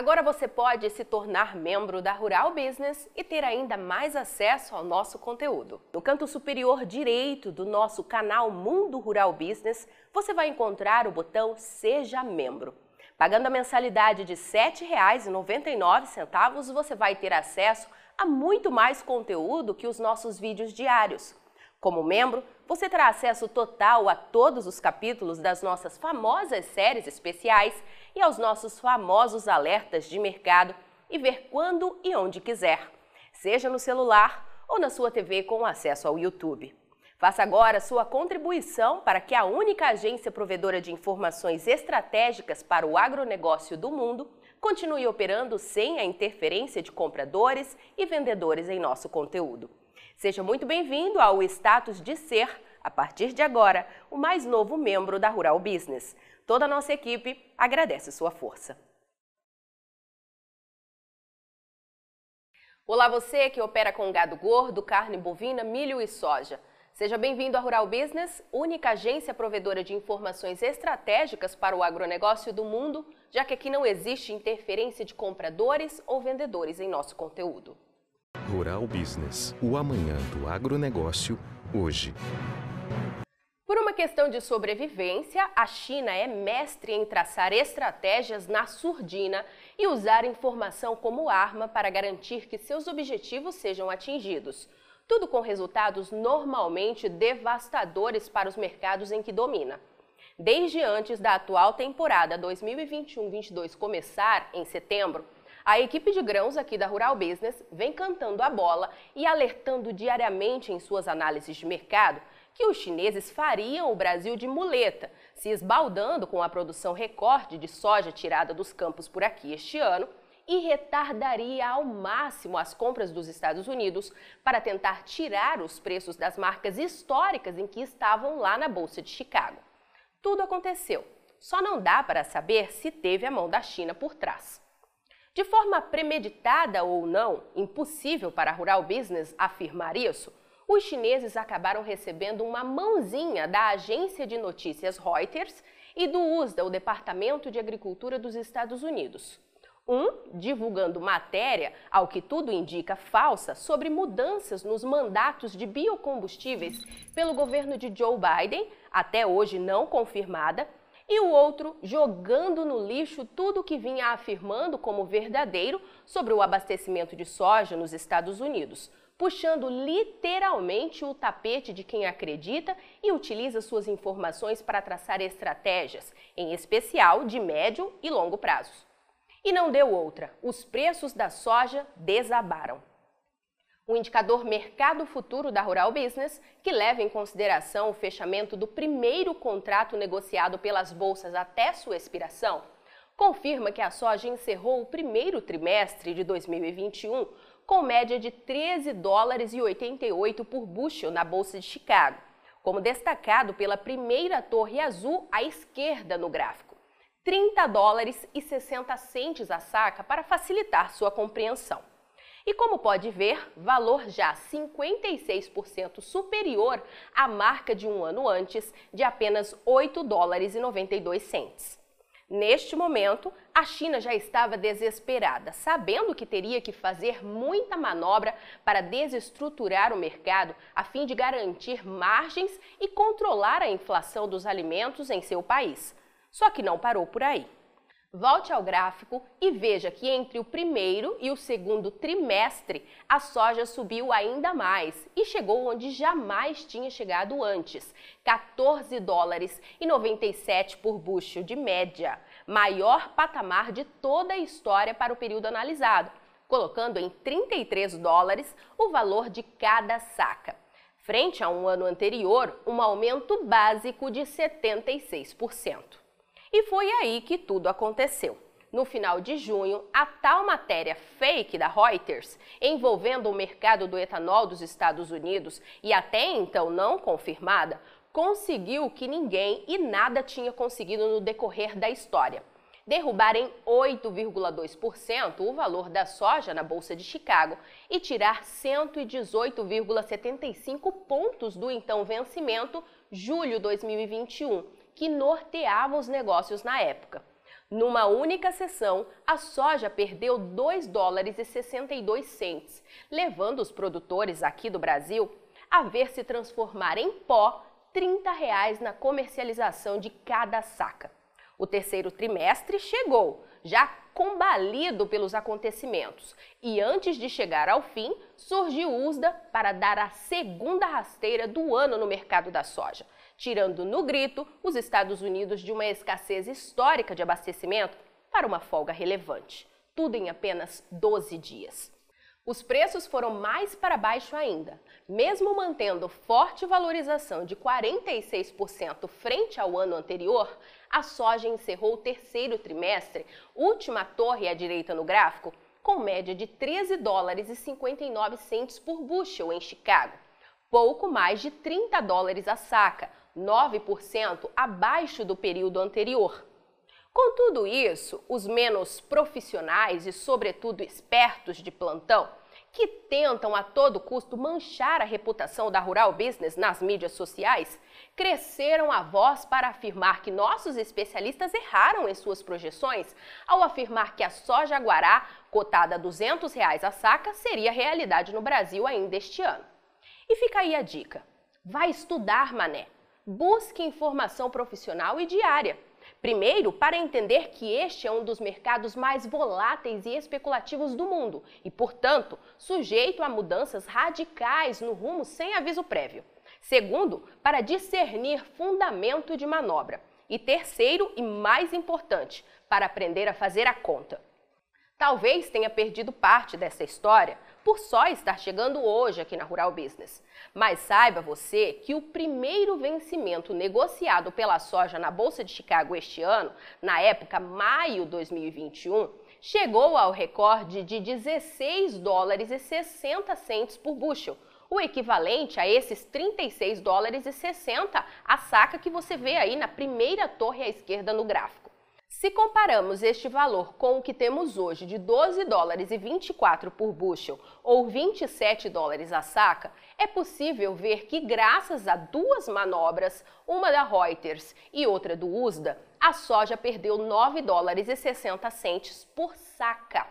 Agora você pode se tornar membro da Rural Business e ter ainda mais acesso ao nosso conteúdo. No canto superior direito do nosso canal Mundo Rural Business, você vai encontrar o botão Seja Membro. Pagando a mensalidade de R$ 7,99, você vai ter acesso a muito mais conteúdo que os nossos vídeos diários. Como membro, você terá acesso total a todos os capítulos das nossas famosas séries especiais e aos nossos famosos alertas de mercado e ver quando e onde quiser, seja no celular ou na sua TV com acesso ao YouTube. Faça agora sua contribuição para que a única agência provedora de informações estratégicas para o agronegócio do mundo continue operando sem a interferência de compradores e vendedores em nosso conteúdo. Seja muito bem-vindo ao status de ser, a partir de agora, o mais novo membro da Rural Business. Toda a nossa equipe agradece sua força. Olá você que opera com gado gordo, carne bovina, milho e soja. Seja bem-vindo à Rural Business, única agência provedora de informações estratégicas para o agronegócio do mundo, já que aqui não existe interferência de compradores ou vendedores em nosso conteúdo. Rural Business, o amanhã do agronegócio, hoje. Por uma questão de sobrevivência, a China é mestre em traçar estratégias na surdina e usar informação como arma para garantir que seus objetivos sejam atingidos. Tudo com resultados normalmente devastadores para os mercados em que domina. Desde antes da atual temporada 2021-22 começar, em setembro, a equipe de grãos aqui da Rural Business vem cantando a bola e alertando diariamente em suas análises de mercado que os chineses fariam o Brasil de muleta, se esbaldando com a produção recorde de soja tirada dos campos por aqui este ano e retardaria ao máximo as compras dos Estados Unidos para tentar tirar os preços das marcas históricas em que estavam lá na Bolsa de Chicago. Tudo aconteceu, só não dá para saber se teve a mão da China por trás. De forma premeditada ou não, impossível para a Rural Business afirmar isso, os chineses acabaram recebendo uma mãozinha da agência de notícias Reuters e do USDA, o Departamento de Agricultura dos Estados Unidos. Um, divulgando matéria, ao que tudo indica falsa, sobre mudanças nos mandatos de biocombustíveis pelo governo de Joe Biden, até hoje não confirmada, e o outro jogando no lixo tudo o que vinha afirmando como verdadeiro sobre o abastecimento de soja nos Estados Unidos, puxando literalmente o tapete de quem acredita e utiliza suas informações para traçar estratégias, em especial de médio e longo prazos. E não deu outra, os preços da soja desabaram. O indicador Mercado Futuro da Rural Business, que leva em consideração o fechamento do primeiro contrato negociado pelas bolsas até sua expiração, confirma que a soja encerrou o primeiro trimestre de 2021 com média de 13 dólares e 88 por bushel na Bolsa de Chicago, como destacado pela primeira torre azul à esquerda no gráfico. 30 dólares e 60 centes a saca para facilitar sua compreensão. E como pode ver, valor já 56% superior à marca de um ano antes, de apenas 8 dólares e 92 centes. Neste momento, a China já estava desesperada, sabendo que teria que fazer muita manobra para desestruturar o mercado a fim de garantir margens e controlar a inflação dos alimentos em seu país. Só que não parou por aí. Volte ao gráfico e veja que entre o primeiro e o segundo trimestre a soja subiu ainda mais e chegou onde jamais tinha chegado antes, 14 dólares e 97 por bushel de média, maior patamar de toda a história para o período analisado, colocando em 33 dólares o valor de cada saca. Frente a um ano anterior, um aumento básico de 76%. E foi aí que tudo aconteceu. No final de junho, a tal matéria fake da Reuters, envolvendo o mercado do etanol dos Estados Unidos e até então não confirmada, conseguiu o que ninguém e nada tinha conseguido no decorrer da história. Derrubar em 8,2% o valor da soja na Bolsa de Chicago e tirar 118,75 pontos do então vencimento julho 2021 que norteava os negócios na época. Numa única sessão, a soja perdeu 2 dólares e 62 centes, levando os produtores aqui do Brasil a ver se transformar em pó 30 reais na comercialização de cada saca. O terceiro trimestre chegou, já combalido pelos acontecimentos, e antes de chegar ao fim, surgiu USDA para dar a segunda rasteira do ano no mercado da soja tirando no grito os Estados Unidos de uma escassez histórica de abastecimento para uma folga relevante. Tudo em apenas 12 dias. Os preços foram mais para baixo ainda. Mesmo mantendo forte valorização de 46% frente ao ano anterior, a soja encerrou o terceiro trimestre, última torre à direita no gráfico, com média de 13 dólares e 59 centes por bushel em Chicago, pouco mais de 30 dólares a saca, 9% abaixo do período anterior. Com tudo isso, os menos profissionais e, sobretudo, espertos de plantão, que tentam a todo custo manchar a reputação da rural business nas mídias sociais, cresceram a voz para afirmar que nossos especialistas erraram em suas projeções ao afirmar que a soja guará, cotada a 200 reais a saca, seria realidade no Brasil ainda este ano. E fica aí a dica: vai estudar, mané busque informação profissional e diária. Primeiro, para entender que este é um dos mercados mais voláteis e especulativos do mundo e, portanto, sujeito a mudanças radicais no rumo sem aviso prévio. Segundo, para discernir fundamento de manobra. E terceiro, e mais importante, para aprender a fazer a conta. Talvez tenha perdido parte dessa história por só estar chegando hoje aqui na Rural Business. Mas saiba você que o primeiro vencimento negociado pela soja na Bolsa de Chicago este ano, na época maio 2021, chegou ao recorde de 16 dólares e 60 centes por bushel, o equivalente a esses 36 dólares e 60 a saca que você vê aí na primeira torre à esquerda no gráfico. Se comparamos este valor com o que temos hoje de 12 dólares e 24 por bushel ou 27 dólares a saca, é possível ver que graças a duas manobras, uma da Reuters e outra do USDA, a soja perdeu 9 dólares e 60 centes por saca.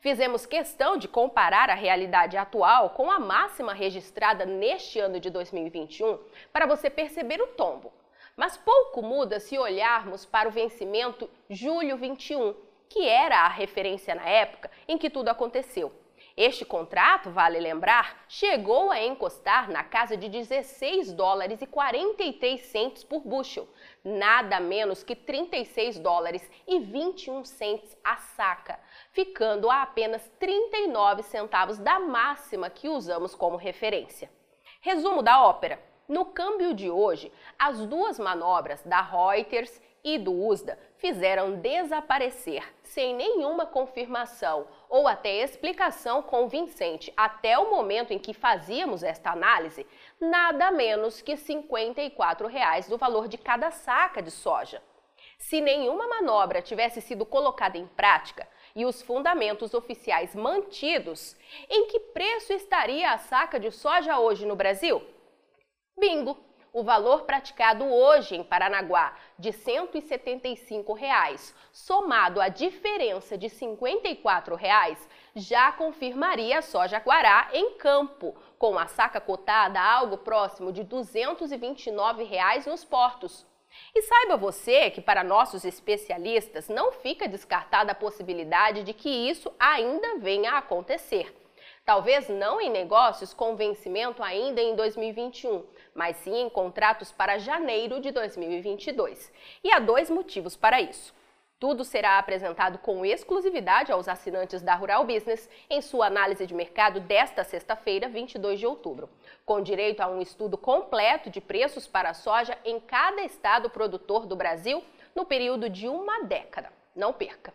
Fizemos questão de comparar a realidade atual com a máxima registrada neste ano de 2021 para você perceber o tombo. Mas pouco muda se olharmos para o vencimento julho 21, que era a referência na época em que tudo aconteceu. Este contrato, vale lembrar, chegou a encostar na casa de 16 dólares e 43 centos por bushel, nada menos que 36 dólares e 21 centos a saca, ficando a apenas 39 centavos da máxima que usamos como referência. Resumo da ópera. No câmbio de hoje, as duas manobras da Reuters e do USDA fizeram desaparecer, sem nenhuma confirmação ou até explicação convincente até o momento em que fazíamos esta análise, nada menos que 54 reais do valor de cada saca de soja. Se nenhuma manobra tivesse sido colocada em prática e os fundamentos oficiais mantidos, em que preço estaria a saca de soja hoje no Brasil? Bingo! O valor praticado hoje em Paranaguá de 175 reais, somado à diferença de 54 reais, já confirmaria a soja guará em campo, com a saca cotada a algo próximo de 229 reais nos portos. E saiba você que, para nossos especialistas, não fica descartada a possibilidade de que isso ainda venha a acontecer. Talvez não em negócios com vencimento ainda em 2021, mas sim em contratos para janeiro de 2022. E há dois motivos para isso. Tudo será apresentado com exclusividade aos assinantes da Rural Business em sua análise de mercado desta sexta-feira, 22 de outubro, com direito a um estudo completo de preços para a soja em cada estado produtor do Brasil no período de uma década. Não perca!